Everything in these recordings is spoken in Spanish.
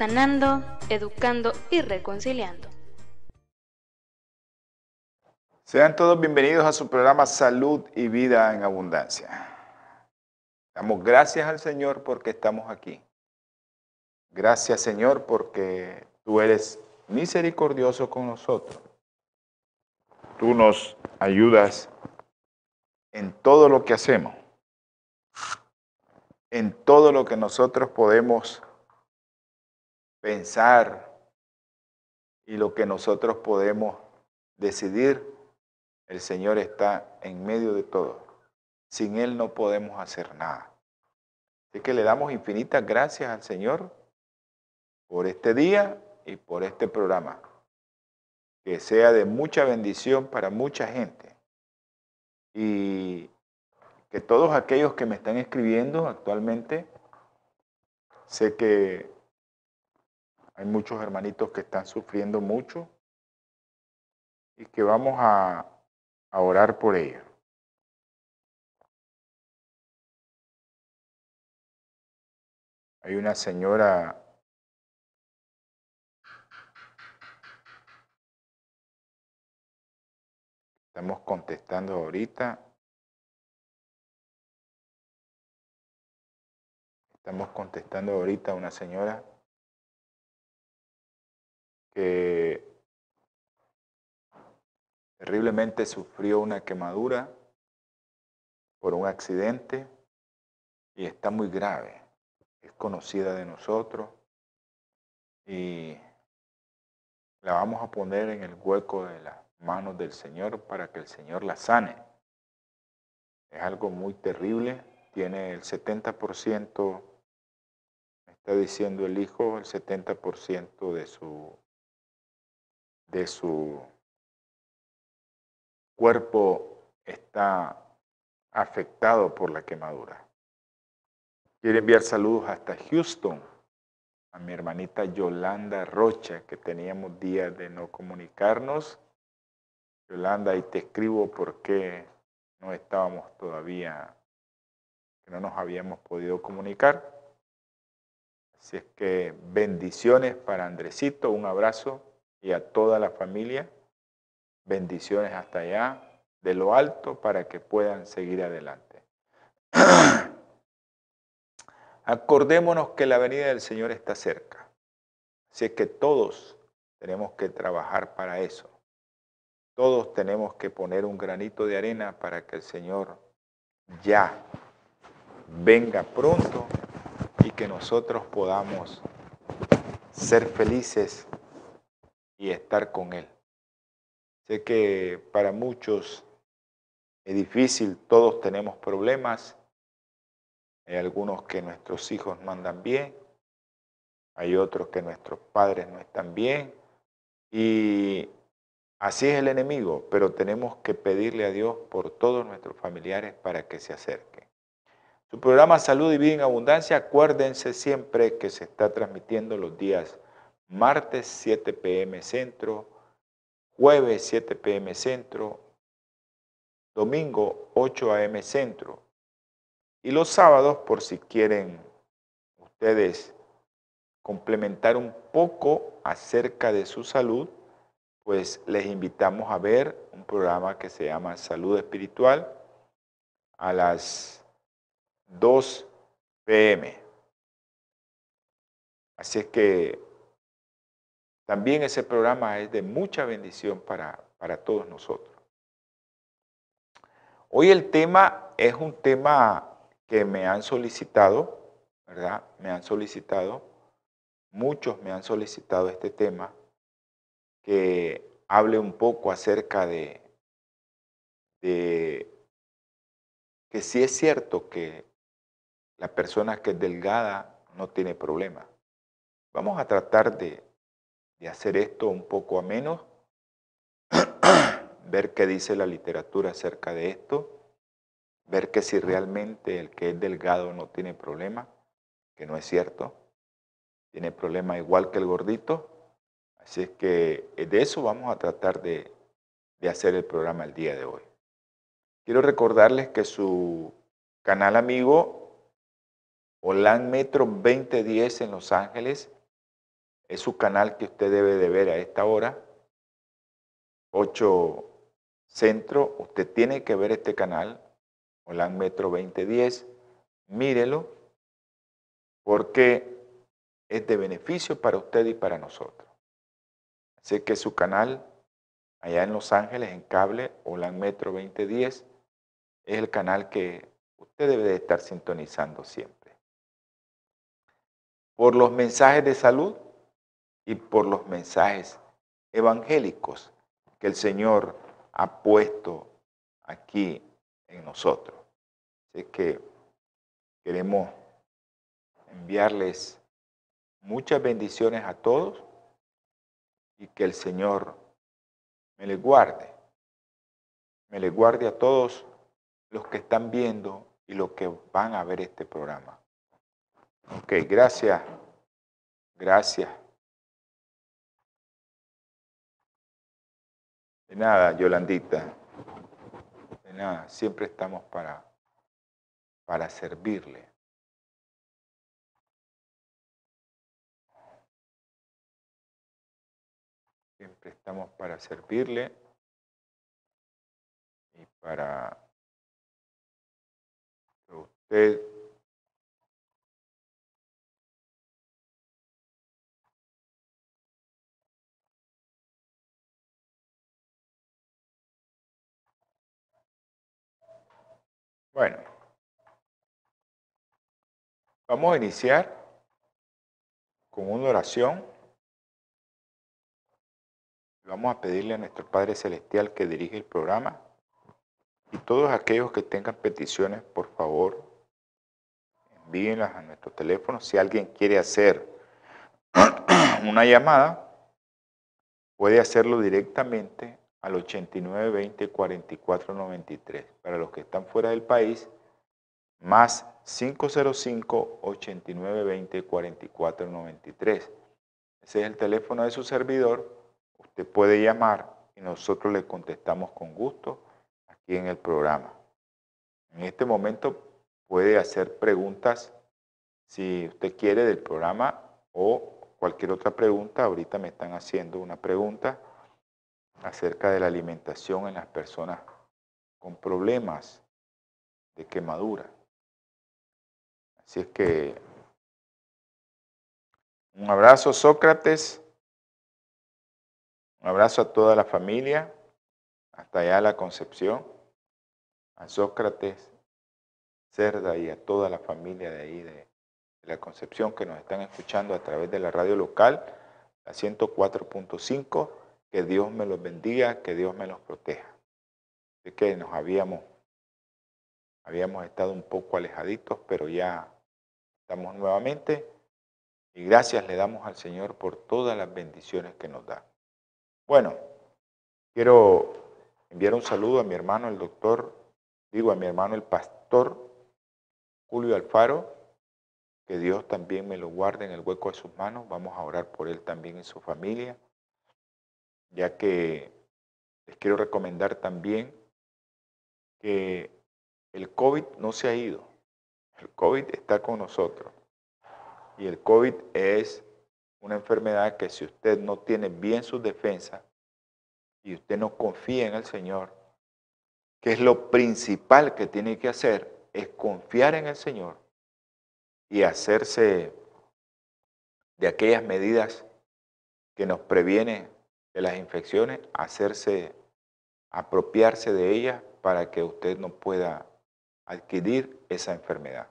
sanando, educando y reconciliando. Sean todos bienvenidos a su programa Salud y Vida en Abundancia. Damos gracias al Señor porque estamos aquí. Gracias Señor porque tú eres misericordioso con nosotros. Tú nos ayudas en todo lo que hacemos, en todo lo que nosotros podemos pensar y lo que nosotros podemos decidir, el Señor está en medio de todo. Sin Él no podemos hacer nada. Así que le damos infinitas gracias al Señor por este día y por este programa. Que sea de mucha bendición para mucha gente. Y que todos aquellos que me están escribiendo actualmente, sé que hay muchos hermanitos que están sufriendo mucho y que vamos a, orar por ellos. Hay una señora Estamos contestando ahorita. Estamos contestando ahorita a una señora que terriblemente sufrió una quemadura por un accidente y está muy grave. Es conocida de nosotros y la vamos a poner en el hueco de las manos del Señor para que el Señor la sane. Es algo muy terrible, tiene el 70%, me está diciendo el hijo, el 70% de su de su cuerpo está afectado por la quemadura. Quiero enviar saludos hasta Houston a mi hermanita Yolanda Rocha, que teníamos días de no comunicarnos. Yolanda, y te escribo porque no estábamos todavía, no nos habíamos podido comunicar. Así es que bendiciones para Andresito, un abrazo y a toda la familia. Bendiciones hasta allá, de lo alto, para que puedan seguir adelante. Acordémonos que la venida del Señor está cerca. Así que todos tenemos que trabajar para eso. Todos tenemos que poner un granito de arena para que el Señor ya venga pronto y que nosotros podamos ser felices y estar con Él. Sé que para muchos es difícil, todos tenemos problemas. Hay algunos que nuestros hijos no andan bien, hay otros que nuestros padres no están bien. Y así es el enemigo, pero tenemos que pedirle a Dios por todos nuestros familiares para que se acerquen. Su programa Salud y Vida en Abundancia, acuérdense siempre que se está transmitiendo los días martes 7 pm centro, jueves 7 pm centro, domingo 8 am centro. Y los sábados, por si quieren ustedes complementar un poco acerca de su salud, pues les invitamos a ver un programa que se llama Salud Espiritual a las 2 pm. Así es que también ese programa es de mucha bendición para, para todos nosotros. Hoy el tema es un tema que me han solicitado, ¿verdad? Me han solicitado, muchos me han solicitado este tema, que hable un poco acerca de, que sí es cierto que la persona que es delgada no tiene problema. Vamos a tratar de, de hacer esto un poco a menos, ver qué dice la literatura acerca de esto, ver que si realmente el que es delgado no tiene problema, que no es cierto, tiene problema igual que el gordito. Así es que de eso vamos a tratar de, de hacer el programa el día de hoy. Quiero recordarles que su canal amigo Olan Metro 2010 en Los Ángeles es su canal que usted debe de ver a esta hora. 8 Centro, usted tiene que ver este canal, Olan Metro 2010, mírelo, porque es de beneficio para usted y para nosotros. Así que su canal allá en Los Ángeles, en cable, Olan Metro 2010, es el canal que usted debe de estar sintonizando siempre. Por los mensajes de salud y por los mensajes evangélicos que el Señor ha puesto aquí en nosotros. Así que queremos enviarles muchas bendiciones a todos y que el Señor me le guarde. Me le guarde a todos los que están viendo y los que van a ver este programa. Ok, gracias. Gracias. De nada, Yolandita. De nada, siempre estamos para, para servirle. Siempre estamos para servirle y para usted Bueno, vamos a iniciar con una oración. Vamos a pedirle a nuestro Padre Celestial que dirige el programa y todos aquellos que tengan peticiones, por favor, envíenlas a nuestro teléfono. Si alguien quiere hacer una llamada, puede hacerlo directamente al 8920 4493. Para los que están fuera del país, más 505 8920 4493. Ese es el teléfono de su servidor Usted puede llamar y nosotros le contestamos con gusto aquí en el programa. En este momento puede hacer preguntas si usted quiere del programa o cualquier otra pregunta. Ahorita me están haciendo una pregunta acerca de la alimentación en las personas con problemas de quemadura. Así es que un abrazo Sócrates. Un abrazo a toda la familia, hasta allá la Concepción, a Sócrates, Cerda y a toda la familia de ahí de, la Concepción que nos están escuchando a través de la radio local, la 104.5. Que Dios me los bendiga, que Dios me los proteja. Así que nos habíamos, habíamos estado un poco alejaditos, pero ya estamos nuevamente. Y gracias le damos al Señor por todas las bendiciones que nos da. Bueno, quiero enviar un saludo a mi hermano el doctor, digo a mi hermano el pastor Julio Alfaro, que Dios también me lo guarde en el hueco de sus manos. Vamos a orar por él también y su familia, ya que les quiero recomendar también que el COVID no se ha ido. El COVID está con nosotros. Y el COVID es una enfermedad que si usted no tiene bien sus defensas y usted no confía en el Señor, que es lo principal que tiene que hacer, es confiar en el Señor y hacerse de aquellas medidas que nos previenen de las infecciones, hacerse, apropiarse de ellas para que usted no pueda adquirir esa enfermedad.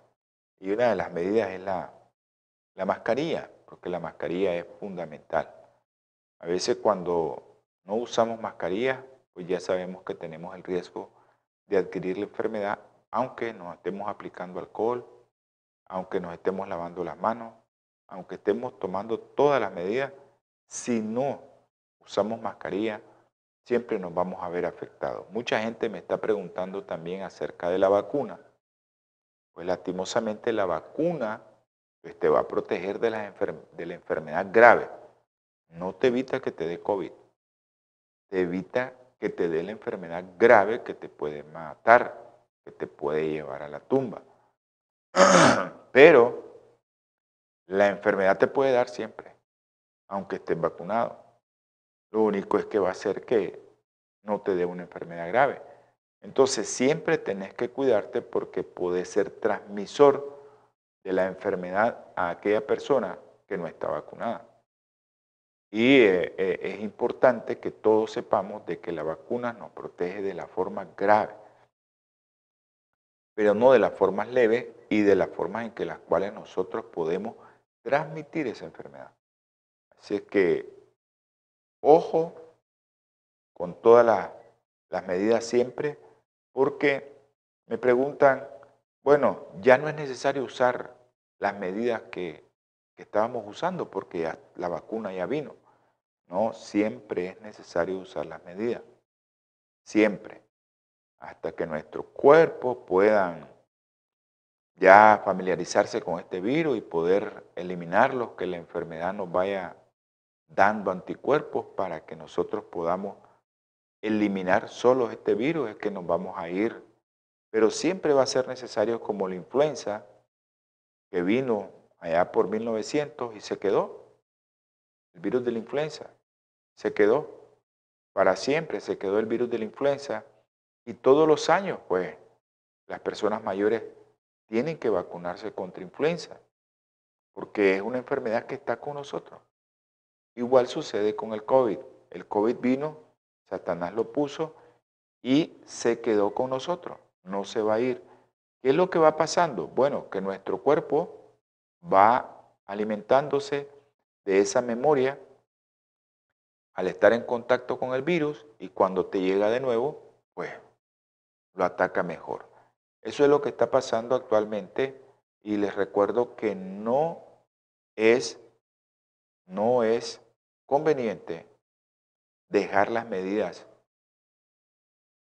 Y una de las medidas es la, la mascarilla porque la mascarilla es fundamental. A veces cuando no usamos mascarilla, pues ya sabemos que tenemos el riesgo de adquirir la enfermedad, aunque nos estemos aplicando alcohol, aunque nos estemos lavando las manos, aunque estemos tomando todas las medidas, si no usamos mascarilla, siempre nos vamos a ver afectados. Mucha gente me está preguntando también acerca de la vacuna. Pues lastimosamente la vacuna pues, te va a proteger de la, de la enfermedad grave. No te evita que te dé COVID. Te evita que te dé la enfermedad grave que te puede matar, que te puede llevar a la tumba. Pero la enfermedad te puede dar siempre, aunque estés vacunado. Lo único es que va a ser que no te dé una enfermedad grave. Entonces siempre tenés que cuidarte porque puede ser transmisor de la enfermedad a aquella persona que no está vacunada. Y eh, eh, es importante que todos sepamos de que la vacuna nos protege de la forma grave, pero no de las formas leves y de las formas en que las cuales nosotros podemos transmitir esa enfermedad. Así es que, ojo con todas las medidas siempre, porque me preguntan, bueno, ya no es necesario usar las medidas que, estábamos usando porque la vacuna ya vino. No, siempre es necesario usar las medidas. Siempre. Hasta que nuestro cuerpo puedan ya familiarizarse con este virus y poder eliminarlos, que la enfermedad nos vaya dando anticuerpos para que nosotros podamos eliminar solo este virus, es que nos vamos a ir. Pero siempre va a ser necesario como la influenza, que vino allá por 1900 y se quedó. El virus de la influenza se quedó. Para siempre se quedó el virus de la influenza. Y todos los años, pues, las personas mayores tienen que vacunarse contra influenza. Porque es una enfermedad que está con nosotros. Igual sucede con el COVID. El COVID vino, Satanás lo puso y se quedó con nosotros. No se va a ir. ¿Qué es lo que va pasando? Bueno, que nuestro cuerpo va alimentándose de esa memoria al estar en contacto con el virus y cuando te llega de nuevo, pues lo ataca mejor. Eso es lo que está pasando actualmente y les recuerdo que no es, no es conveniente dejar las medidas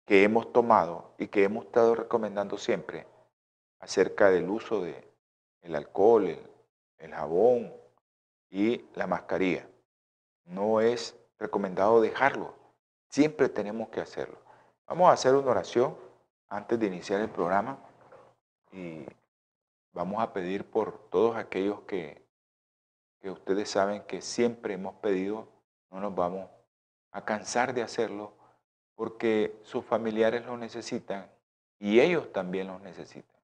que hemos tomado y que hemos estado recomendando siempre acerca del uso de el alcohol, el, jabón y la mascarilla. No es recomendado dejarlo. Siempre tenemos que hacerlo. Vamos a hacer una oración antes de iniciar el programa y vamos a pedir por todos aquellos que, que ustedes saben que siempre hemos pedido, no nos vamos a cansar de hacerlo porque sus familiares lo necesitan y ellos también los necesitan.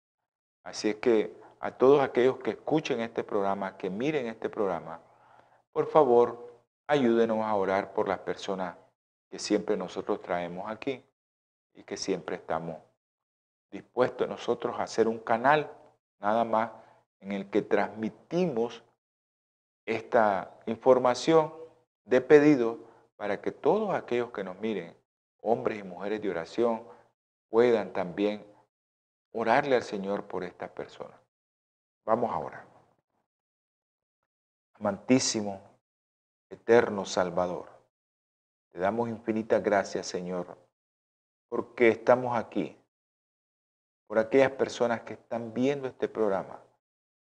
Así es que a todos aquellos que escuchen este programa, que miren este programa, por favor, ayúdenos a orar por las personas que siempre nosotros traemos aquí y que siempre estamos dispuestos nosotros a hacer un canal nada más en el que transmitimos esta información de pedido para que todos aquellos que nos miren hombres y mujeres de oración, puedan también orarle al Señor por estas personas. Vamos a orar. Amantísimo, eterno Salvador, te damos infinitas gracias, Señor, porque estamos aquí, por aquellas personas que están viendo este programa,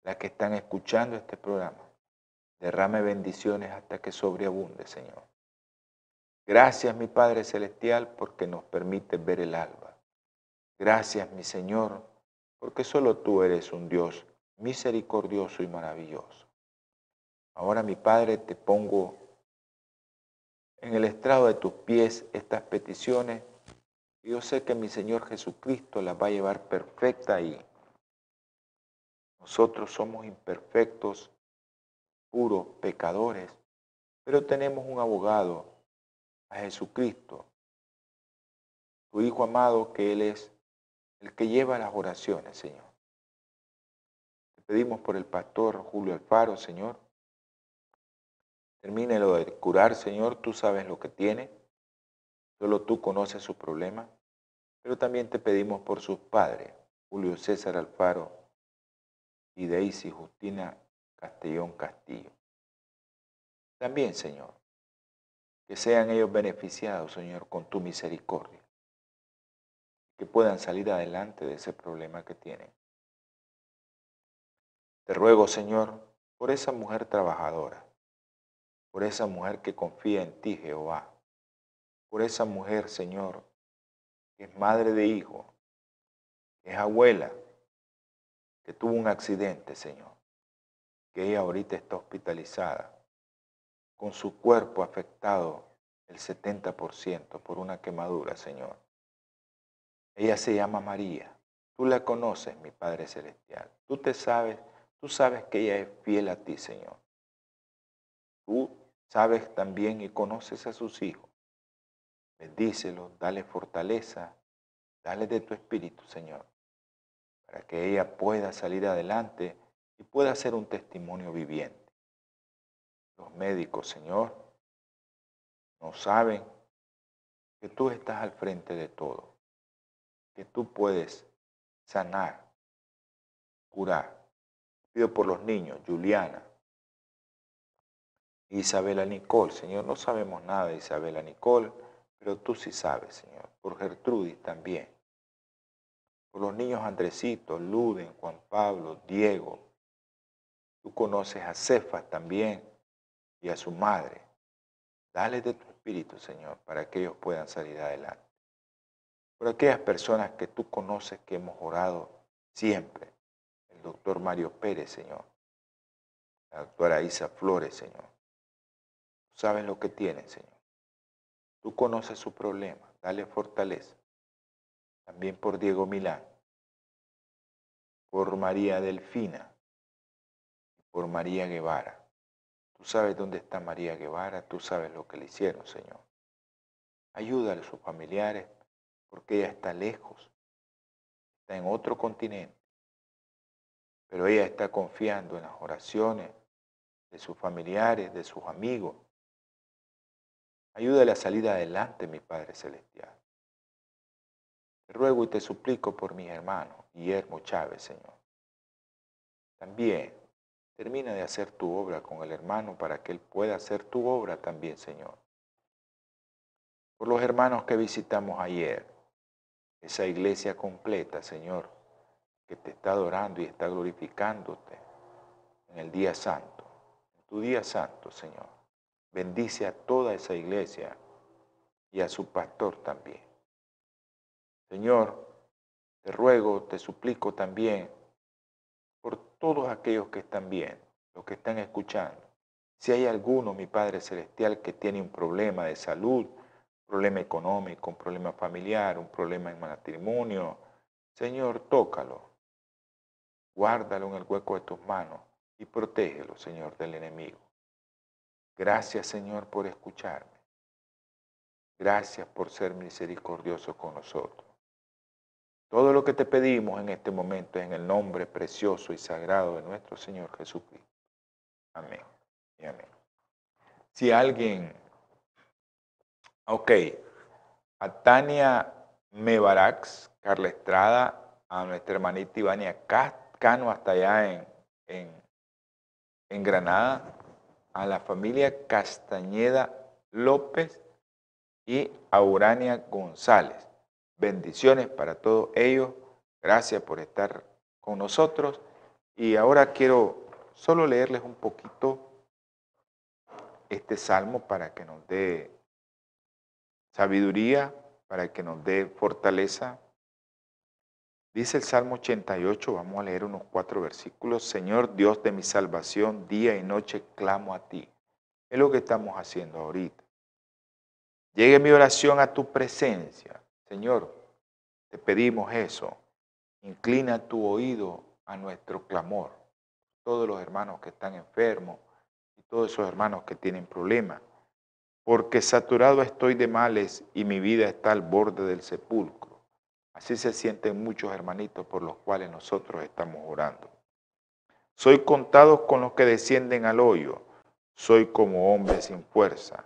las que están escuchando este programa. Derrame bendiciones hasta que sobreabunde, Señor. Gracias, mi Padre Celestial, porque nos permite ver el alba. Gracias, mi Señor, porque solo tú eres un Dios misericordioso y maravilloso. Ahora, mi Padre, te pongo en el estrado de tus pies estas peticiones. Y yo sé que mi Señor Jesucristo las va a llevar perfecta ahí. Nosotros somos imperfectos, puros, pecadores, pero tenemos un abogado a Jesucristo, tu Hijo amado, que Él es el que lleva las oraciones, Señor. Te pedimos por el pastor Julio Alfaro, Señor. Termínelo de curar, Señor. Tú sabes lo que tiene. Solo tú conoces su problema. Pero también te pedimos por sus padres, Julio César Alfaro y Daisy Justina Castellón Castillo. También, Señor, que sean ellos beneficiados, Señor, con tu misericordia, que puedan salir adelante de ese problema que tienen. Te ruego, Señor, por esa mujer trabajadora, por esa mujer que confía en ti, Jehová, por esa mujer, Señor, que es madre de hijo, es abuela, que tuvo un accidente, Señor, que ella ahorita está hospitalizada, con su cuerpo afectado el 70% por una quemadura, Señor. Ella se llama María. Tú la conoces, mi Padre Celestial. Tú te sabes, tú sabes que ella es fiel a ti, Señor. Tú sabes también y conoces a sus hijos. Bendícelos, dale fortaleza, dale de tu espíritu, Señor, para que ella pueda salir adelante y pueda ser un testimonio viviente. Los médicos, Señor, no saben que tú estás al frente de todo, que tú puedes sanar, curar. Pido por los niños, Juliana, Isabela Nicole. Señor, no sabemos nada de Isabela Nicole, pero tú sí sabes, Señor. Por Gertrudis también. Por los niños Andresitos, Luden, Juan Pablo, Diego. Tú conoces a Cefas también y a su madre. Dale de tu espíritu, Señor, para que ellos puedan salir adelante. Por aquellas personas que tú conoces que hemos orado siempre. El doctor Mario Pérez, Señor. La doctora Isa Flores, Señor. Tú sabes lo que tienen, Señor. Tú conoces su problema. Dale fortaleza. También por Diego Milán. Por María Delfina. Por María Guevara. Tú sabes dónde está María Guevara, tú sabes lo que le hicieron, Señor. Ayúdale a sus familiares, porque ella está lejos, está en otro continente. Pero ella está confiando en las oraciones de sus familiares, de sus amigos. Ayúdale a salir adelante, mi Padre Celestial. Te ruego y te suplico por mi hermano, Guillermo Chávez, Señor. También Termina de hacer tu obra con el hermano para que él pueda hacer tu obra también, Señor. Por los hermanos que visitamos ayer, esa iglesia completa, Señor, que te está adorando y está glorificándote en el día santo, en tu día santo, Señor. Bendice a toda esa iglesia y a su pastor también. Señor, te ruego, te suplico también todos aquellos que están bien, los que están escuchando. Si hay alguno, mi Padre Celestial, que tiene un problema de salud, un problema económico, un problema familiar, un problema en matrimonio, Señor, tócalo. Guárdalo en el hueco de tus manos y protégelo, Señor, del enemigo. Gracias, Señor, por escucharme. Gracias por ser misericordioso con nosotros. Todo lo que te pedimos en este momento es en el nombre precioso y sagrado de nuestro Señor Jesucristo. Amén y amén. Si alguien, ok, a Tania Mebarax, Carla Estrada, a nuestra hermanita Ivania Cano hasta allá en, en, en Granada, a la familia Castañeda López y a Urania González. Bendiciones para todos ellos. Gracias por estar con nosotros. Y ahora quiero solo leerles un poquito este salmo para que nos dé sabiduría, para que nos dé fortaleza. Dice el Salmo 88, vamos a leer unos cuatro versículos. Señor Dios de mi salvación, día y noche clamo a ti. Es lo que estamos haciendo ahorita. Llegue mi oración a tu presencia. Señor, te pedimos eso. Inclina tu oído a nuestro clamor. Todos los hermanos que están enfermos y todos esos hermanos que tienen problemas. Porque saturado estoy de males y mi vida está al borde del sepulcro. Así se sienten muchos hermanitos por los cuales nosotros estamos orando. Soy contado con los que descienden al hoyo. Soy como hombre sin fuerza,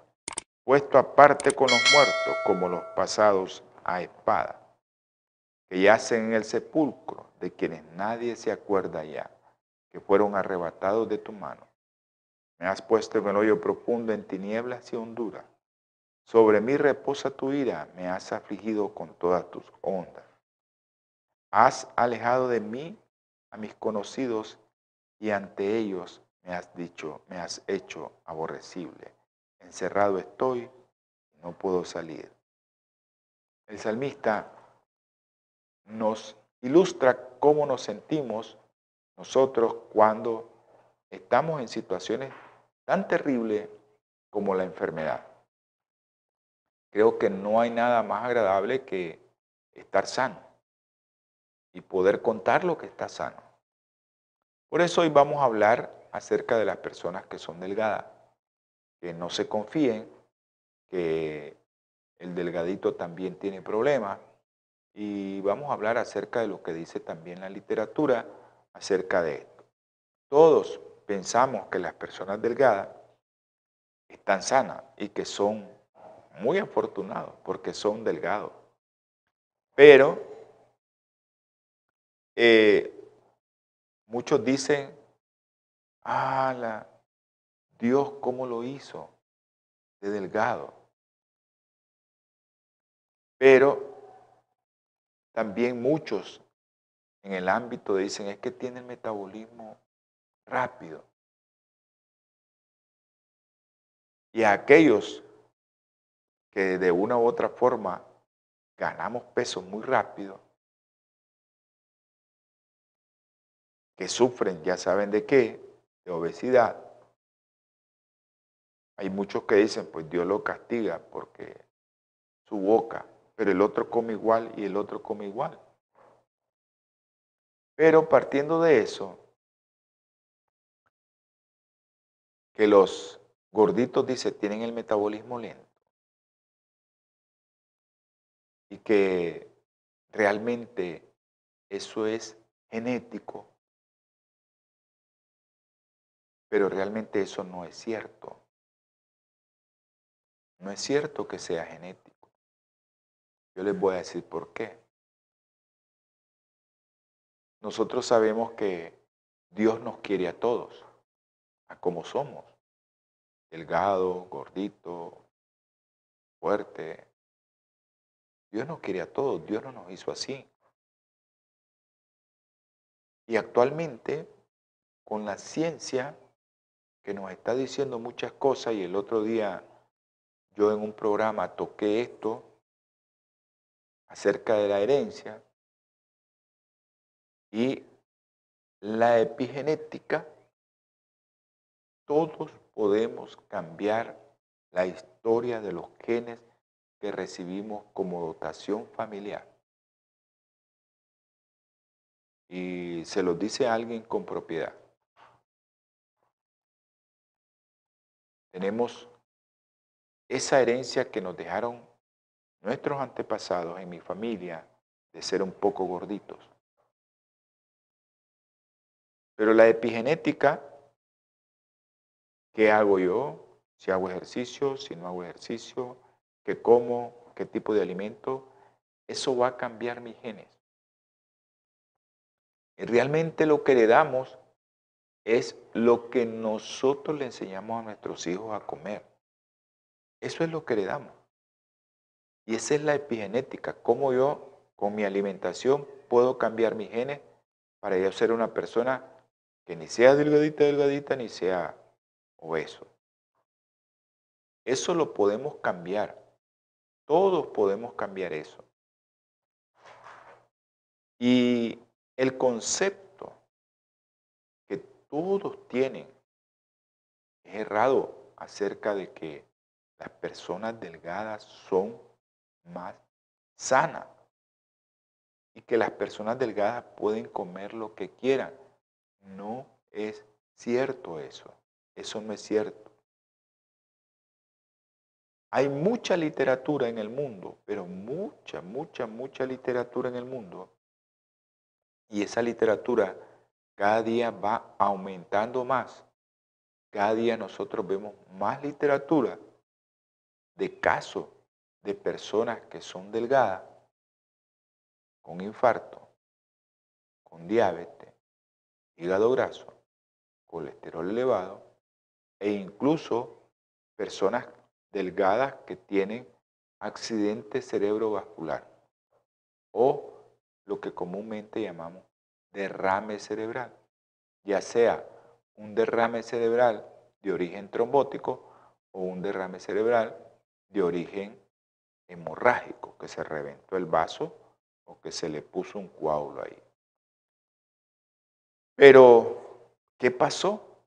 puesto aparte con los muertos como los pasados a espada, que yacen en el sepulcro, de quienes nadie se acuerda ya. que fueron arrebatados de tu mano. Me has puesto en el hoyo profundo en tinieblas y honduras. Sobre mí reposa tu ira, me has afligido con todas tus ondas. Has alejado de mí a mis conocidos y ante ellos me has dicho, me has hecho aborrecible. Encerrado estoy, no puedo salir. El salmista nos ilustra cómo nos sentimos nosotros cuando estamos en situaciones tan terribles como la enfermedad. Creo que no hay nada más agradable que estar sano y poder contar lo que está sano. Por eso hoy vamos a hablar acerca de las personas que son delgadas, que no se confíen, que el delgadito también tiene problemas y vamos a hablar acerca de lo que dice también la literatura acerca de esto. Todos pensamos que las personas delgadas están sanas y que son muy afortunados porque son delgados. Pero eh, muchos dicen, ah, Dios cómo lo hizo de delgado. Pero también muchos en el ámbito dicen es que tiene el metabolismo rápido. Y a aquellos que de una u otra forma ganamos peso muy rápido, que sufren, ya saben de qué, de obesidad, hay muchos que dicen, pues Dios lo castiga porque su boca, pero el otro come igual y el otro come igual. Pero partiendo de eso, que los gorditos, dice, tienen el metabolismo lento. Y que realmente eso es genético. Pero realmente eso no es cierto. No es cierto que sea genético. Yo les voy a decir por qué. Nosotros sabemos que Dios nos quiere a todos a como somos. Delgado, gordito, fuerte. Dios nos quiere a todos, Dios no nos hizo así. Y actualmente, con la ciencia que nos está diciendo muchas cosas, y el otro día yo en un programa toqué esto acerca de la herencia, y la epigenética todos podemos cambiar la historia de los genes que recibimos como dotación familiar. Y se los dice alguien con propiedad. Tenemos esa herencia que nos dejaron nuestros antepasados en mi familia de ser un poco gorditos. Pero la epigenética ¿Qué hago yo? Si hago ejercicio, si no hago ejercicio, qué como, qué tipo de alimento, eso va a cambiar mis genes. Y realmente lo que le damos es lo que nosotros le enseñamos a nuestros hijos a comer. Eso es lo que le damos. Y esa es la epigenética, cómo yo con mi alimentación puedo cambiar mis genes para yo ser una persona que ni sea delgadita, delgadita, ni sea o eso. Eso lo podemos cambiar. Todos podemos cambiar eso. Y el concepto que todos tienen es errado acerca de que las personas delgadas son más sanas y que las personas delgadas pueden comer lo que quieran. No es cierto eso. Eso no es cierto. Hay mucha literatura en el mundo, pero mucha, mucha, mucha literatura en el mundo. Y esa literatura cada día va aumentando más. Cada día nosotros vemos más literatura de casos de personas que son delgadas, con infarto, con diabetes, hígado graso, colesterol elevado e incluso personas delgadas que tienen accidente cerebrovascular o lo que comúnmente llamamos derrame cerebral, ya sea un derrame cerebral de origen trombótico o un derrame cerebral de origen hemorrágico, que se reventó el vaso o que se le puso un coágulo ahí. Pero, ¿qué pasó?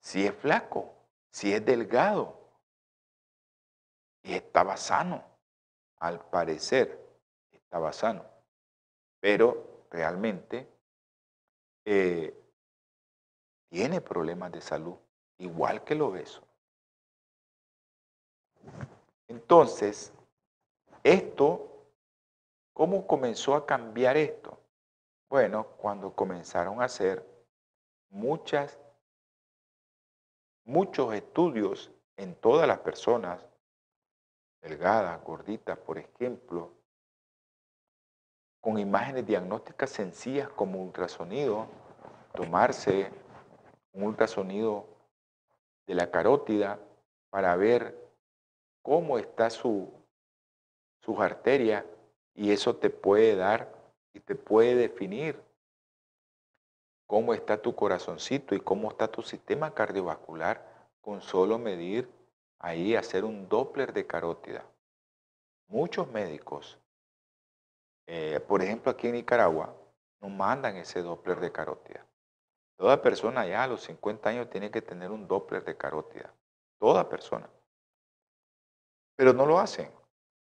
Si es flaco, si es delgado y estaba sano, al parecer estaba sano, pero realmente eh, tiene problemas de salud, igual que el obeso. Entonces, esto, ¿cómo comenzó a cambiar esto? Bueno, cuando comenzaron a hacer muchas, muchos estudios en todas las personas, delgadas, gorditas, por ejemplo, con imágenes diagnósticas sencillas como ultrasonido, tomarse un ultrasonido de la carótida para ver cómo está su, sus arterias y eso te puede dar y te puede definir cómo está tu corazoncito y cómo está tu sistema cardiovascular con solo medir ahí, hacer un Doppler de carótida. Muchos médicos, eh, por ejemplo aquí en Nicaragua, nos mandan ese Doppler de carótida. Toda persona ya a los 50 años tiene que tener un Doppler de carótida. Toda persona. Pero no lo hacen.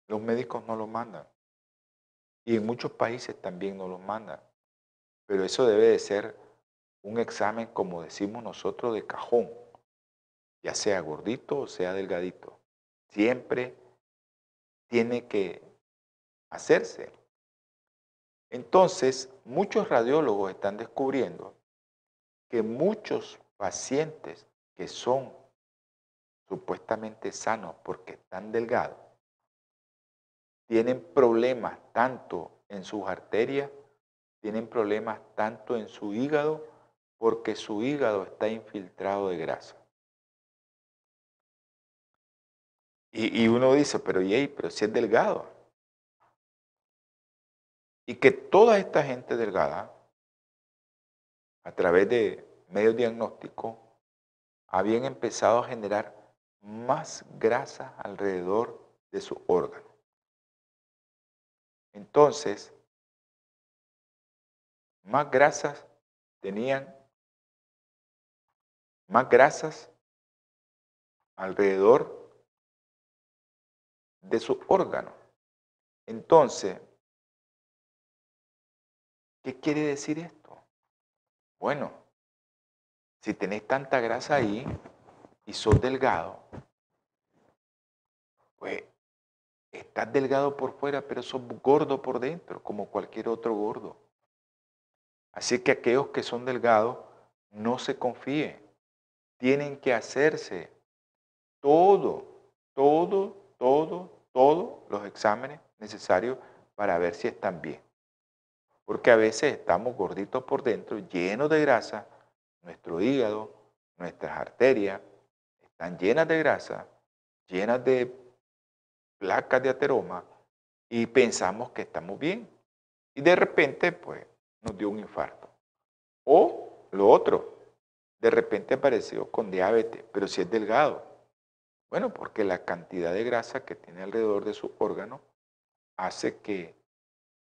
Los médicos no lo mandan. Y en muchos países también no lo mandan. Pero eso debe de ser un examen, como decimos nosotros, de cajón. Ya sea gordito o sea delgadito. Siempre tiene que hacerse. Entonces, muchos radiólogos están descubriendo que muchos pacientes que son supuestamente sanos porque están delgados, tienen problemas tanto en sus arterias, tienen problemas tanto en su hígado, porque su hígado está infiltrado de grasa. Y, uno dice, pero yey, pero si es delgado. Y que toda esta gente delgada a través de medios diagnósticos, habían empezado a generar más grasa alrededor de su órgano. Entonces, más grasas tenían, más grasas alrededor de su órgano. Entonces, ¿qué quiere decir esto? Bueno, si tenés tanta grasa ahí y sos delgado, pues estás delgado por fuera, pero sos gordo por dentro, como cualquier otro gordo. Así que aquellos que son delgados, no se confíen. Tienen que hacerse todo, todo, todo, todos los exámenes necesarios para ver si están bien. Porque a veces estamos gorditos por dentro, llenos de grasa, nuestro hígado, nuestras arterias están llenas de grasa, llenas de placas de ateroma y pensamos que estamos bien. Y de repente, pues, nos dio un infarto. O lo otro, de repente apareció con diabetes, pero si es delgado. Bueno, porque la cantidad de grasa que tiene alrededor de su órgano hace que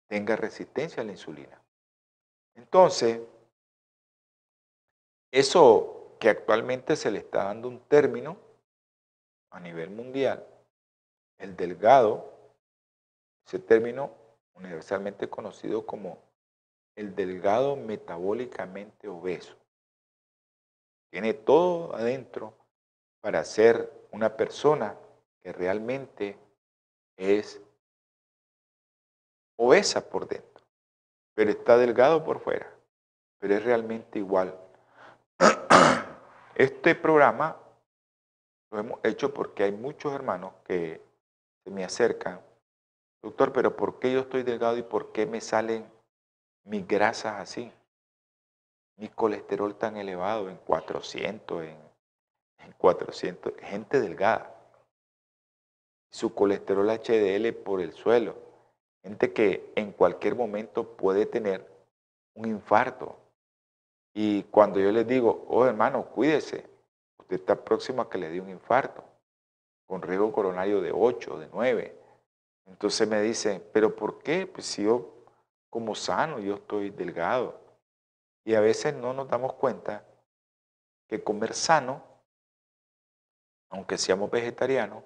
tenga resistencia a la insulina. Entonces, eso que actualmente se le está dando un término a nivel mundial, el delgado, ese término universalmente conocido como el delgado metabólicamente obeso. Tiene todo adentro para ser una persona que realmente es obesa por dentro, pero está delgado por fuera, pero es realmente igual. Este programa lo hemos hecho porque hay muchos hermanos que me acercan, doctor, pero ¿por qué yo estoy delgado y por qué me salen mis grasas así? mi colesterol tan elevado en 400, en, en 400, gente delgada. Su colesterol HDL por el suelo. Gente que en cualquier momento puede tener un infarto. Y cuando yo les digo, oh hermano, cuídese, usted está próximo a que le dé un infarto, con riesgo coronario de 8, de 9. Entonces me dicen, pero ¿por qué? Pues si yo como sano, yo estoy delgado. Y a veces no nos damos cuenta que comer sano, aunque seamos vegetarianos,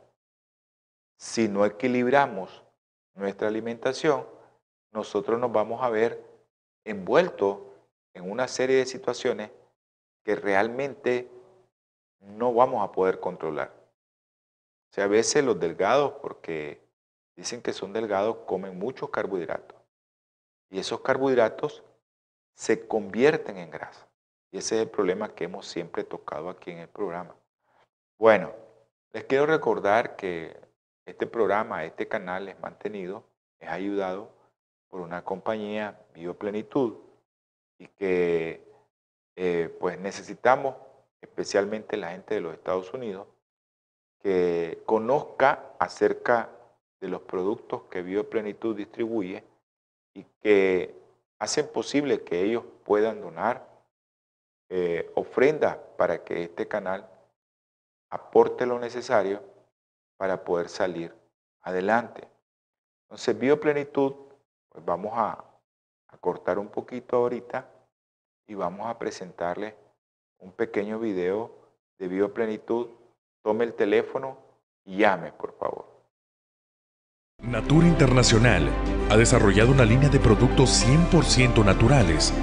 si no equilibramos nuestra alimentación, nosotros nos vamos a ver envueltos en una serie de situaciones que realmente no vamos a poder controlar. O sea, a veces los delgados, porque dicen que son delgados, comen muchos carbohidratos. Y esos carbohidratos se convierten en grasa. Y ese es el problema que hemos siempre tocado aquí en el programa. Bueno, les quiero recordar que este programa, este canal es mantenido, es ayudado por una compañía Bioplenitud y que eh, pues necesitamos, especialmente la gente de los Estados Unidos, que conozca acerca de los productos que Bioplenitud distribuye y que hacen posible que ellos puedan donar eh, ofrendas para que este canal aporte lo necesario para poder salir adelante. Entonces, Bioplenitud, pues vamos a, a cortar un poquito ahorita y vamos a presentarles un pequeño video de Bioplenitud. Tome el teléfono y llame, por favor. Natura Internacional ha desarrollado una línea de productos 100% naturales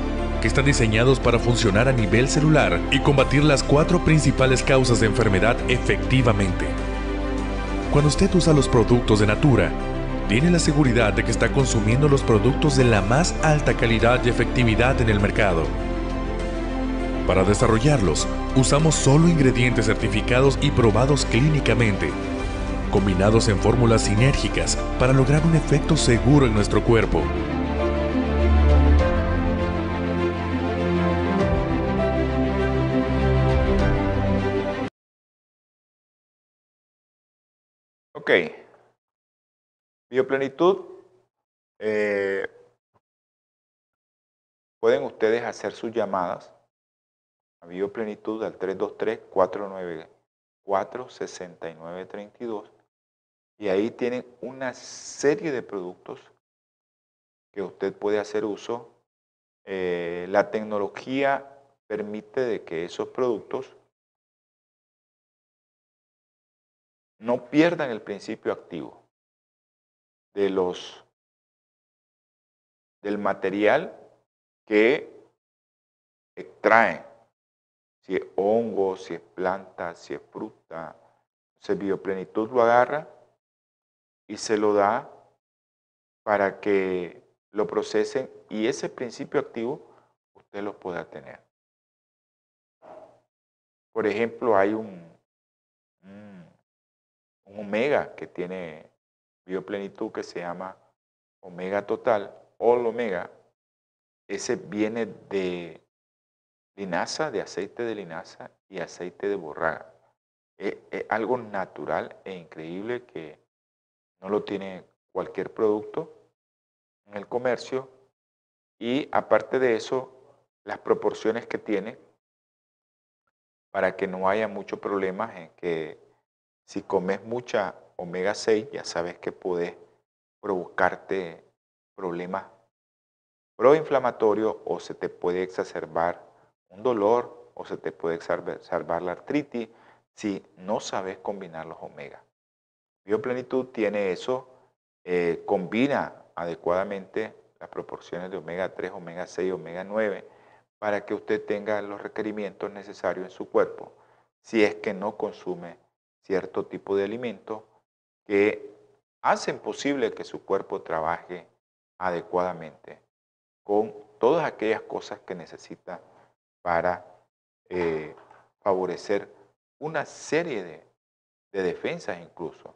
que están diseñados para funcionar a nivel celular y combatir las cuatro principales causas de enfermedad efectivamente. Cuando usted usa los productos de Natura, tiene la seguridad de que está consumiendo los productos de la más alta calidad y efectividad en el mercado. Para desarrollarlos, usamos solo ingredientes certificados y probados clínicamente, combinados en fórmulas sinérgicas para lograr un efecto seguro en nuestro cuerpo. Ok. Bioplenitud. Eh, pueden ustedes hacer sus llamadas Bioplenitud al 323-494-6932 y ahí tienen una serie de productos que usted puede hacer uso. Eh, la tecnología permite de que esos productos no pierdan el principio activo de los, del material que extraen, si es hongo, si es planta, si es fruta. Se bioplenitud lo agarra y se lo da para que lo procesen y ese principio activo usted lo pueda tener. Por ejemplo, hay un, un, omega que tiene bioplenitud que se llama omega total, all omega. Ese viene de linaza, de aceite de linaza y aceite de borraga. Es, algo natural e increíble que no lo tiene cualquier producto en el comercio y aparte de eso, las proporciones que tiene para que no haya muchos problemas en que si comes mucha omega 6, ya sabes que puede provocarte problemas proinflamatorios o se te puede exacerbar un dolor o se te puede exacerbar la artritis si no sabes combinar los omega. Bioplenitud tiene eso, eh, combina adecuadamente las proporciones de omega 3, omega 6, omega 9 para que usted tenga los requerimientos necesarios en su cuerpo si es que no consume cierto tipo de alimentos que hacen posible que su cuerpo trabaje adecuadamente con todas aquellas cosas que necesita para eh, favorecer una serie de, de defensas incluso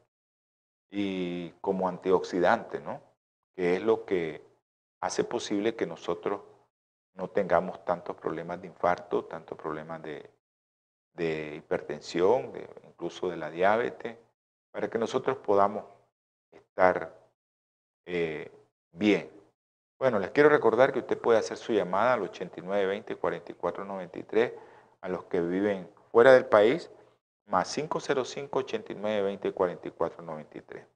y como antioxidante, ¿no? Que es lo que hace posible que nosotros no tengamos tantos problemas de infarto, tantos problemas de, hipertensión, incluso de la diabetes, para que nosotros podamos estar eh, bien. Bueno, les quiero recordar que usted puede hacer su llamada al 8920-4493 a los que viven fuera del país, más 505-8920-4493.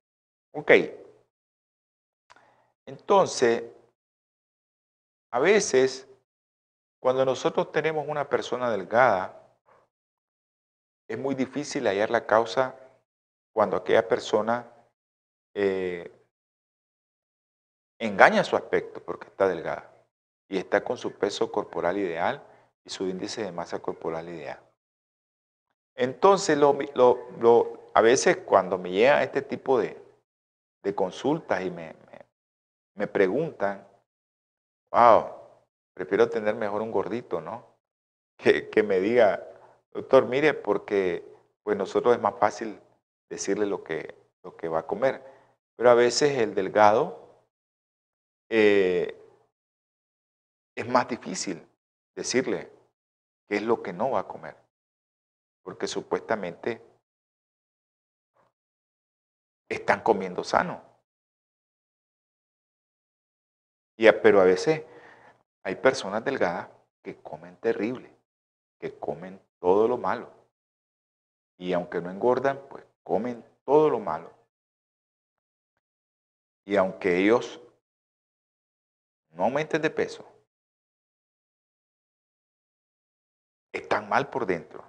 Ok. Entonces, a veces, cuando nosotros tenemos una persona delgada, es muy difícil hallar la causa cuando aquella persona eh, engaña su aspecto porque está delgada y está con su peso corporal ideal y su índice de masa corporal ideal. Entonces, a veces cuando me llega este tipo de, consultas y me, me preguntan, wow, prefiero tener mejor un gordito, ¿no? Que, me diga, doctor, mire, porque pues nosotros es más fácil decirle lo que, lo que va a comer. Pero a veces el delgado eh, es más difícil decirle qué es lo que no va a comer. Porque supuestamente están comiendo sano. Y, pero a veces hay personas delgadas que comen terrible, que comen todo lo malo. Y aunque no engordan, pues comen todo lo malo. Y aunque ellos no aumenten de peso, están mal por dentro.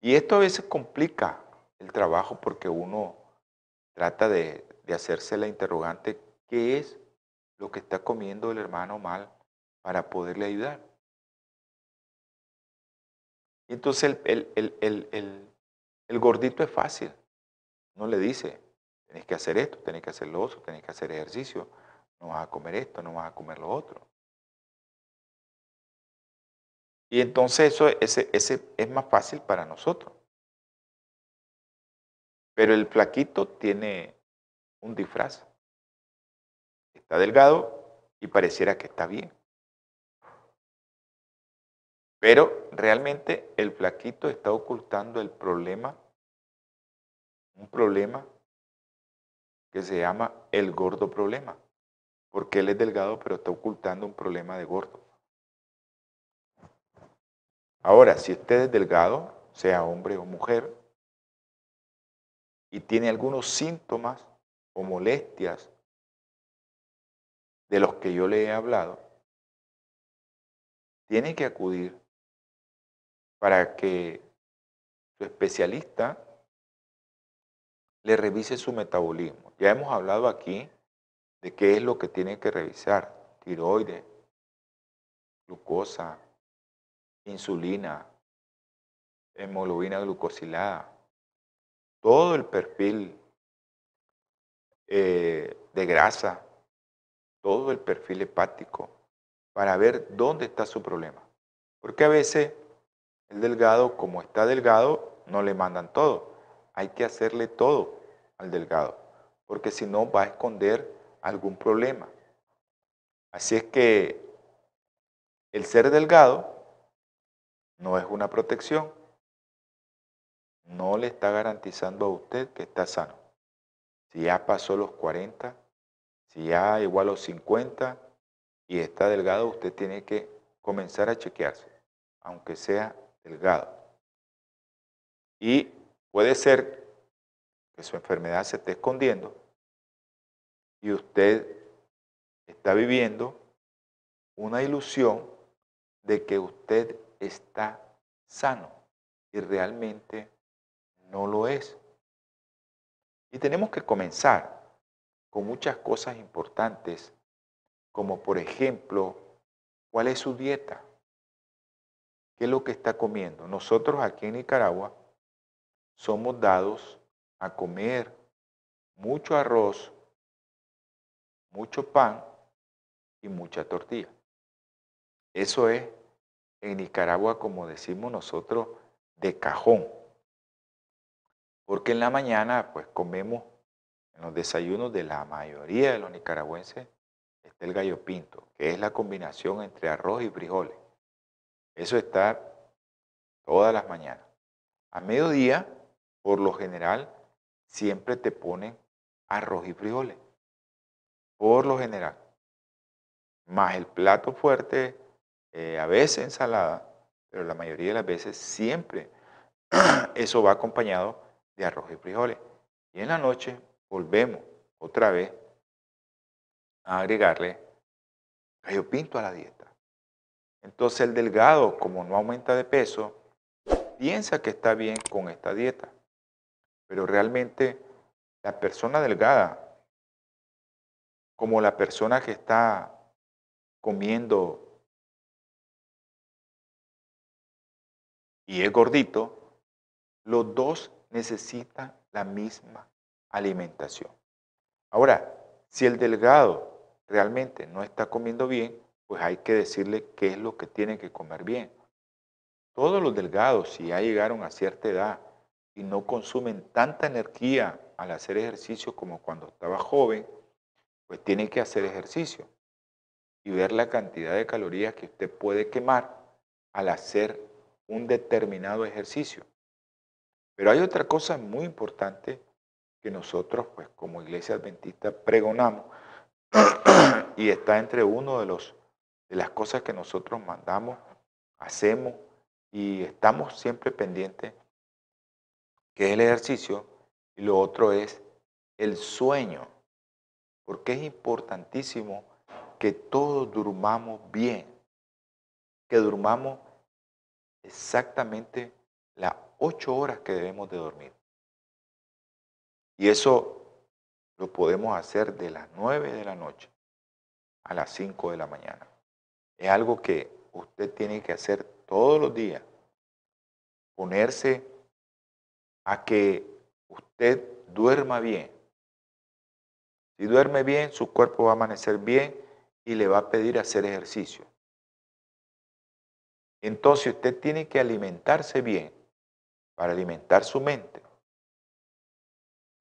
Y esto a veces complica el trabajo porque uno trata de, hacerse la interrogante, ¿qué es lo que está comiendo el hermano mal para poderle ayudar. Y entonces el, el, gordito es fácil. No le dice, tenés que hacer esto, tenés que hacer lo otro, tenés que hacer ejercicio, no vas a comer esto, no vas a comer lo otro. Y entonces eso ese, ese es más fácil para nosotros. Pero el flaquito tiene un disfraz. Está delgado y pareciera que está bien. Pero realmente el flaquito está ocultando el problema, un problema que se llama el gordo problema, porque él es delgado pero está ocultando un problema de gordo. Ahora, si usted es delgado, sea hombre o mujer, y tiene algunos síntomas o molestias de los que yo le he hablado, tiene que acudir para que su especialista le revise su metabolismo. Ya hemos hablado aquí de qué es lo que tiene que revisar. Tiroides, glucosa, insulina, hemoglobina glucosilada, todo el perfil eh, de grasa todo el perfil hepático para ver dónde está su problema. Porque a veces el delgado, como está delgado, no le mandan todo. Hay que hacerle todo al delgado, porque si no va a esconder algún problema. Así es que el ser delgado no es una protección, no le está garantizando a usted que está sano. Si ya pasó los 40, si ya igual a los 50 y está delgado, usted tiene que comenzar a chequearse, aunque sea delgado. Y puede ser que su enfermedad se esté escondiendo y usted está viviendo una ilusión de que usted está sano y realmente no lo es. Y tenemos que comenzar con muchas cosas importantes, como por ejemplo, ¿cuál es su dieta? ¿Qué es lo que está comiendo? Nosotros aquí en Nicaragua somos dados a comer mucho arroz, mucho pan y mucha tortilla. Eso es en Nicaragua, como decimos nosotros, de cajón. Porque en la mañana pues comemos en los desayunos de la mayoría de los nicaragüenses está el gallo pinto, que es la combinación entre arroz y frijoles. Eso está todas las mañanas. A mediodía, por lo general, siempre te ponen arroz y frijoles. Por lo general. Más el plato fuerte, eh, a veces ensalada, pero la mayoría de las veces siempre eso va acompañado de arroz y frijoles. Y en la noche volvemos otra vez a agregarle gallo pinto a la dieta. Entonces el delgado, como no aumenta de peso, piensa que está bien con esta dieta. Pero realmente la persona delgada, como la persona que está comiendo y es gordito, los dos necesitan la misma alimentación. Ahora, si el delgado realmente no está comiendo bien, pues hay que decirle qué es lo que tiene que comer bien. Todos los delgados, si ya llegaron a cierta edad y no consumen tanta energía al hacer ejercicio como cuando estaba joven, pues tiene que hacer ejercicio y ver la cantidad de calorías que usted puede quemar al hacer un determinado ejercicio. Pero hay otra cosa muy importante que nosotros, pues como iglesia adventista, pregonamos y está entre uno de los de las cosas que nosotros mandamos, hacemos y estamos siempre pendientes, que es el ejercicio, y lo otro es el sueño, porque es importantísimo que todos durmamos bien, que durmamos exactamente las ocho horas que debemos de dormir. Y eso lo podemos hacer de las nueve de la noche a las cinco de la mañana. Es algo que usted tiene que hacer todos los días. Ponerse a que usted duerma bien. Si duerme bien, su cuerpo va a amanecer bien y le va a pedir hacer ejercicio. Entonces usted tiene que alimentarse bien para alimentar su mente,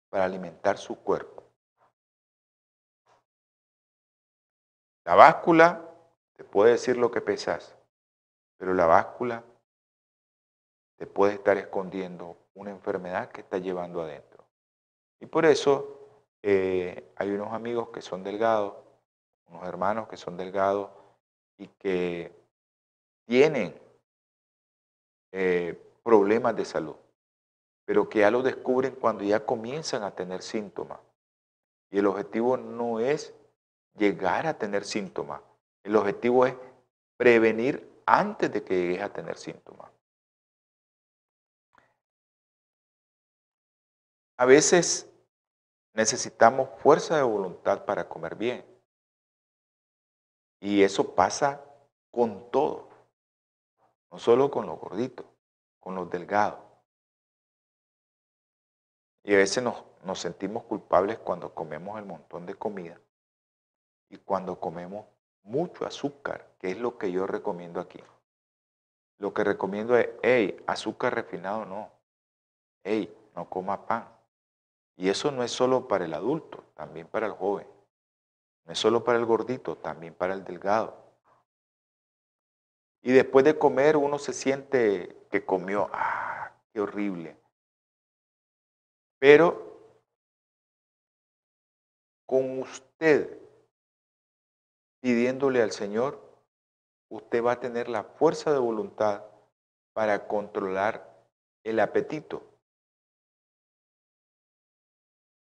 para alimentar su cuerpo. La báscula te puede decir lo que pesas, pero la báscula te puede estar escondiendo una enfermedad que está llevando adentro. Y por eso eh, hay unos amigos que son delgados, unos hermanos que son delgados y que tienen eh, problemas de salud, pero que ya lo descubren cuando ya comienzan a tener síntomas. Y el objetivo no es llegar a tener síntomas, el objetivo es prevenir antes de que llegues a tener síntomas. A veces necesitamos fuerza de voluntad para comer bien. Y eso pasa con todo. No solo con los gorditos, con los delgados. Y a veces nos, nos sentimos culpables cuando comemos el montón de comida y cuando comemos mucho azúcar, que es lo que yo recomiendo aquí. Lo que recomiendo es, hey, azúcar refinado no. Hey, no coma pan. Y eso no es solo para el adulto, también para el joven. No es solo para el gordito, también para el delgado. Y después de comer uno se siente que comió, ah, qué horrible. Pero con usted pidiéndole al Señor, usted va a tener la fuerza de voluntad para controlar el apetito.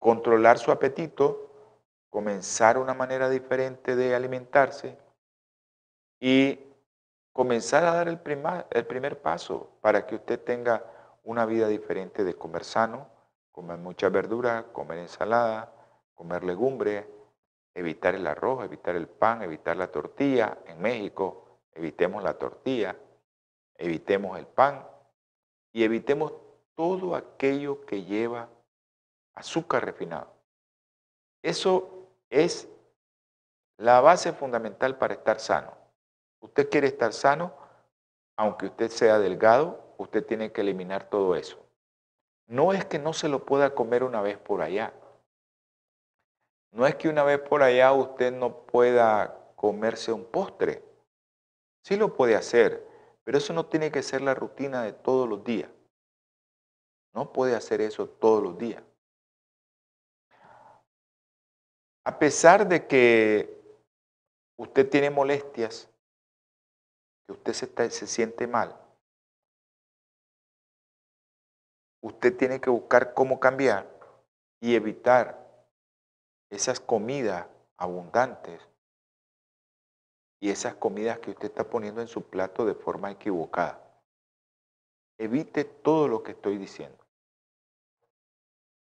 Controlar su apetito, comenzar una manera diferente de alimentarse y comenzar a dar el, el primer paso para que usted tenga una vida diferente de comer sano, comer mucha verdura, comer ensalada, comer legumbres, evitar el arroz, evitar el pan, evitar la tortilla. En México, evitemos la tortilla, evitemos el pan y evitemos todo aquello que lleva azúcar refinado. Eso es la base fundamental para estar sano. Usted quiere estar sano, aunque usted sea delgado, usted tiene que eliminar todo eso. No es que no se lo pueda comer una vez por allá, No es que una vez por allá usted no pueda comerse un postre. Sí lo puede hacer, pero eso no tiene que ser la rutina de todos los días. No puede hacer eso todos los días. A pesar de que usted tiene molestias, que usted se, se siente mal, usted tiene que buscar cómo cambiar y evitar esas comidas abundantes y esas comidas que usted está poniendo en su plato de forma equivocada. Evite todo lo que estoy diciendo.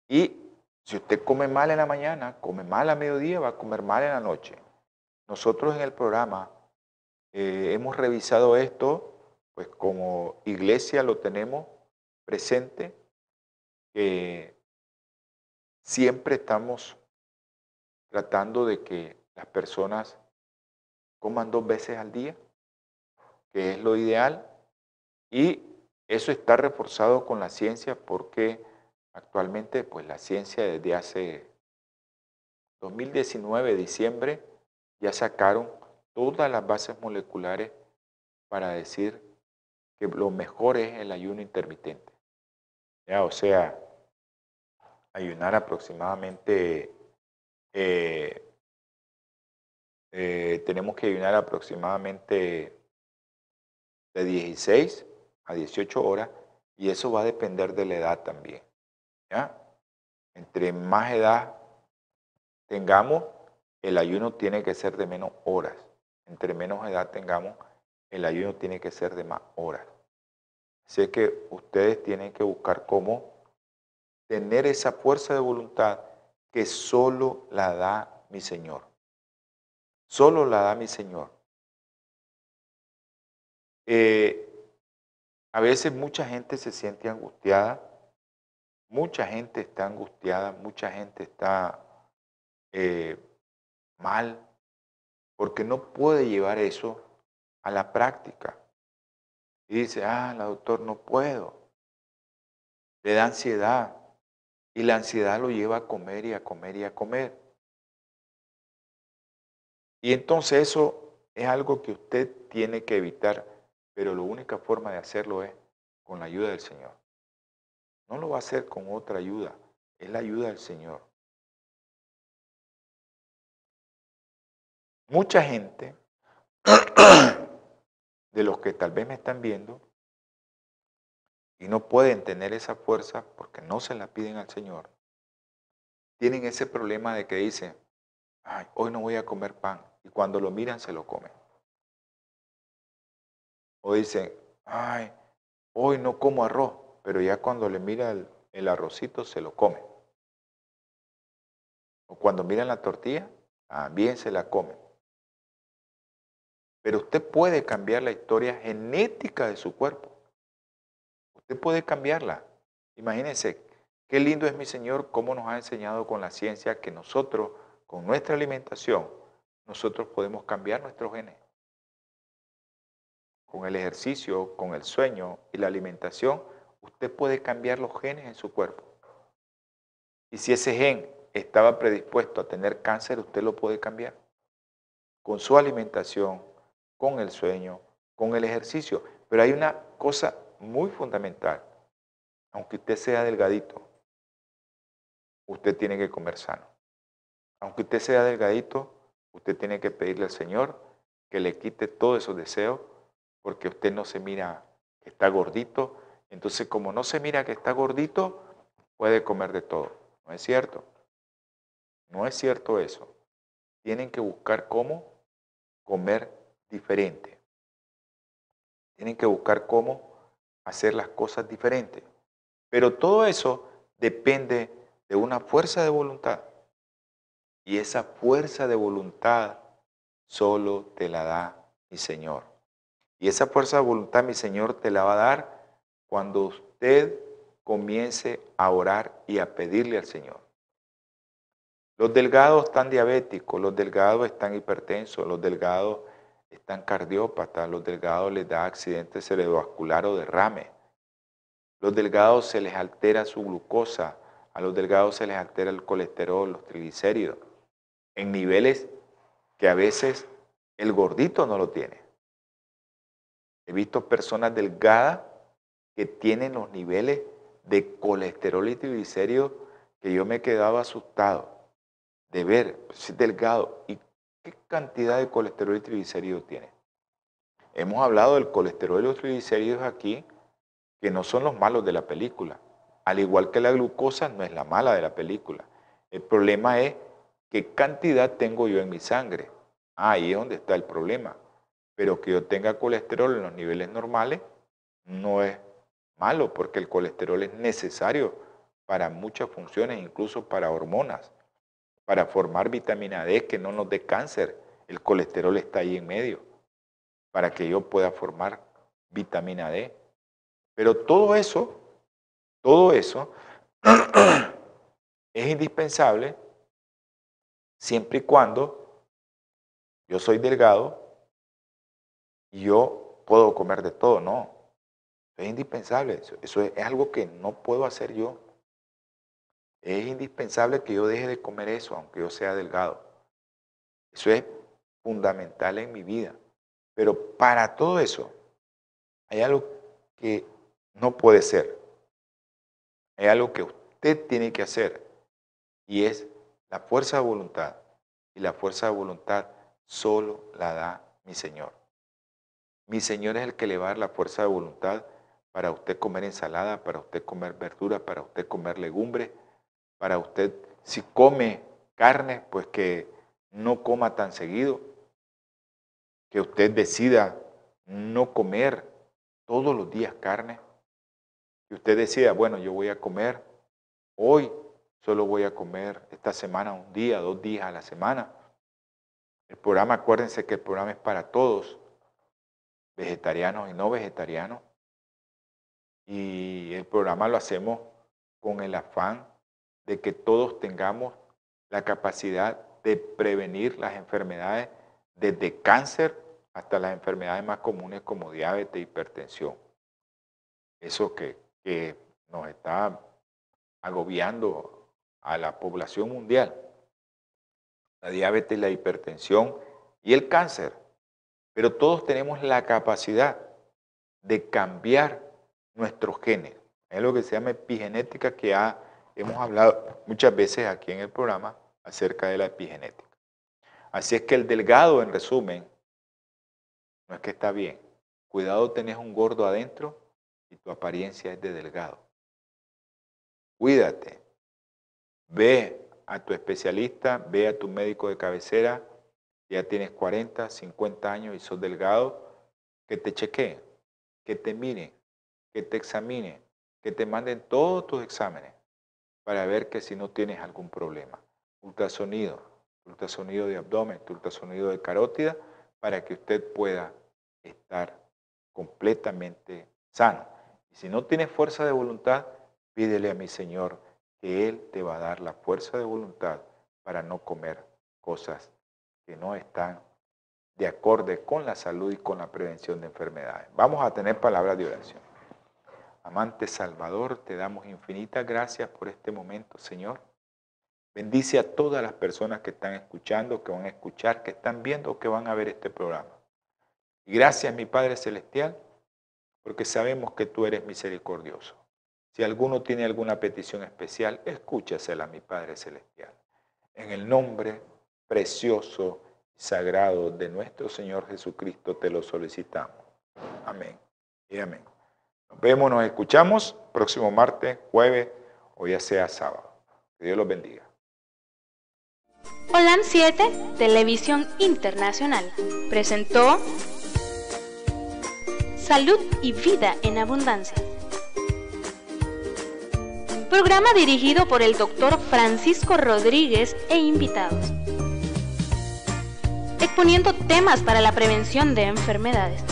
Y si usted come mal en la mañana, come mal a mediodía, va a comer mal en la noche. Nosotros en el programa eh, hemos revisado esto, pues como iglesia lo tenemos presente, siempre estamos tratando de que las personas coman dos veces al día, que es lo ideal, y eso está reforzado con la ciencia porque actualmente pues la ciencia desde hace 2019, diciembre, ya sacaron todas las bases moleculares para decir que lo mejor es el ayuno intermitente. Ya, o sea, ayunar aproximadamente eh, eh, tenemos que ayunar aproximadamente de 16 a 18 horas y eso va a depender de la edad también. Entre más edad tengamos, el ayuno tiene que ser de menos horas. Entre menos edad tengamos, el ayuno tiene que ser de más horas. Así que ustedes tienen que buscar cómo tener esa fuerza de voluntad que solo la da mi Señor. Solo la da mi Señor. Eh, a veces mucha gente se siente angustiada, mucha gente está angustiada, mucha gente está eh, mal, porque no puede llevar eso a la práctica. Y dice, ah, la doctor, no puedo. Le da ansiedad. Y la ansiedad lo lleva a comer y a comer y a comer. Y entonces eso es algo que usted tiene que evitar, pero la única forma de hacerlo es con la ayuda del Señor. No lo va a hacer con otra ayuda, es la ayuda del Señor. Mucha gente de los que tal vez me están viendo y no pueden tener esa fuerza porque no se la piden al Señor, tienen ese problema de que dicen, ay, hoy no voy a comer pan. Y cuando lo miran se lo comen. O dicen, ay, hoy no como arroz, pero ya cuando le mira el, arrocito se lo come. O cuando miran la tortilla, también se la comen. Pero usted puede cambiar la historia genética de su cuerpo. Usted puede cambiarla. Imagínense, qué lindo es mi Señor, cómo nos ha enseñado con la ciencia que nosotros, con nuestra alimentación, nosotros podemos cambiar nuestros genes. Con el ejercicio, con el sueño y la alimentación, usted puede cambiar los genes en su cuerpo. Y si ese gen estaba predispuesto a tener cáncer, usted lo puede cambiar. Con su alimentación, con el sueño, con el ejercicio. Pero hay una cosa muy fundamental. Aunque usted sea delgadito, usted tiene que comer sano. Aunque usted sea delgadito, usted tiene que pedirle al Señor que le quite todos esos deseos, porque usted no se mira que está gordito. Entonces, como no se mira que está gordito, puede comer de todo. ¿No es cierto? No es cierto eso. Tienen que buscar cómo comer diferente. Tienen que buscar cómo hacer las cosas diferentes. Pero todo eso depende de una fuerza de voluntad. Y esa fuerza de voluntad solo te la da mi Señor. Y esa fuerza de voluntad mi Señor te la va a dar cuando usted comience a orar y a pedirle al Señor. Los delgados están diabéticos, los delgados están hipertensos, los delgados están cardiópatas, los delgados les da accidente cerebrovascular o derrame. Los delgados se les altera su glucosa, a los delgados se les altera el colesterol, los triglicéridos. en niveles que a veces el gordito no lo tiene. He visto personas delgadas que tienen los niveles de colesterol y triglicéridos que yo me he quedado asustado de ver si es delgado y qué cantidad de colesterol y triglicéridos tiene. Hemos hablado del colesterol y los triglicéridos aquí, que no son los malos de la película. Al igual que la glucosa no es la mala de la película. El problema es qué cantidad tengo yo en mi sangre. Ah, ahí es donde está el problema. Pero que yo tenga colesterol en los niveles normales no es malo porque el colesterol es necesario para muchas funciones, incluso para hormonas, para formar vitamina D que no nos dé cáncer. El colesterol está ahí en medio para que yo pueda formar vitamina D. Pero todo eso, todo eso es indispensable siempre y cuando yo soy delgado y yo puedo comer de todo, no. Es indispensable, eso, eso es, algo que no puedo hacer yo. Es indispensable que yo deje de comer eso, aunque yo sea delgado. Eso es fundamental en mi vida. Pero para todo eso, hay algo que no puede ser. Hay algo que usted tiene que hacer y es la fuerza de voluntad. Y la fuerza de voluntad solo la da mi Señor. Mi Señor es el que le va a dar la fuerza de voluntad para usted comer ensalada, para usted comer verduras, para usted comer legumbres, para usted, si come carne, pues que no coma tan seguido, que usted decida no comer todos los días carne, que usted decida, bueno, yo voy a comer hoy, solo voy a comer esta semana un día, dos días a la semana. El programa, acuérdense que el programa es para todos, vegetarianos y no vegetarianos. Y el programa lo hacemos con el afán de que todos tengamos la capacidad de prevenir las enfermedades desde cáncer hasta las enfermedades más comunes como diabetes, hipertensión. Eso que, que nos está agobiando a la población mundial. La diabetes, la hipertensión y el cáncer. Pero todos tenemos la capacidad de cambiar nuestros genes. Es lo que se llama epigenética que hemos hablado muchas veces aquí en el programa acerca de la epigenética. Así es que el delgado, en resumen, no es que está bien. Cuidado, tenés un gordo adentro y tu apariencia es de delgado. Cuídate. Ve a tu especialista, ve a tu médico de cabecera, ya tienes 40, 50 años y sos delgado, que te chequee, que te mire, que te examine, que te manden todos tus exámenes para ver que si no tienes algún problema. Ultrasonido, ultrasonido de abdomen, ultrasonido de carótida, para que usted pueda estar completamente sano. Y si no tienes fuerza de voluntad, pídele a mi Señor que Él te va a dar la fuerza de voluntad para no comer cosas que no están de acorde con la salud y con la prevención de enfermedades. Vamos a tener palabras de oración. Amante Salvador, te damos infinitas gracias por este momento, Señor. Bendice a todas las personas que están escuchando, que van a escuchar, que están viendo que van a ver este programa. Y gracias, mi Padre Celestial, porque sabemos que tú eres misericordioso. Si alguno tiene alguna petición especial, escúchasela, mi Padre Celestial. En el nombre precioso y sagrado de nuestro Señor Jesucristo te lo solicitamos. Amén y amén. Nos vemos, nos escuchamos próximo martes, jueves o ya sea sábado. Que Dios los bendiga. Holan 7, Televisión Internacional, presentó Salud y Vida en Abundancia. Programa dirigido por el doctor Francisco Rodríguez e invitados. Exponiendo temas para la prevención de enfermedades.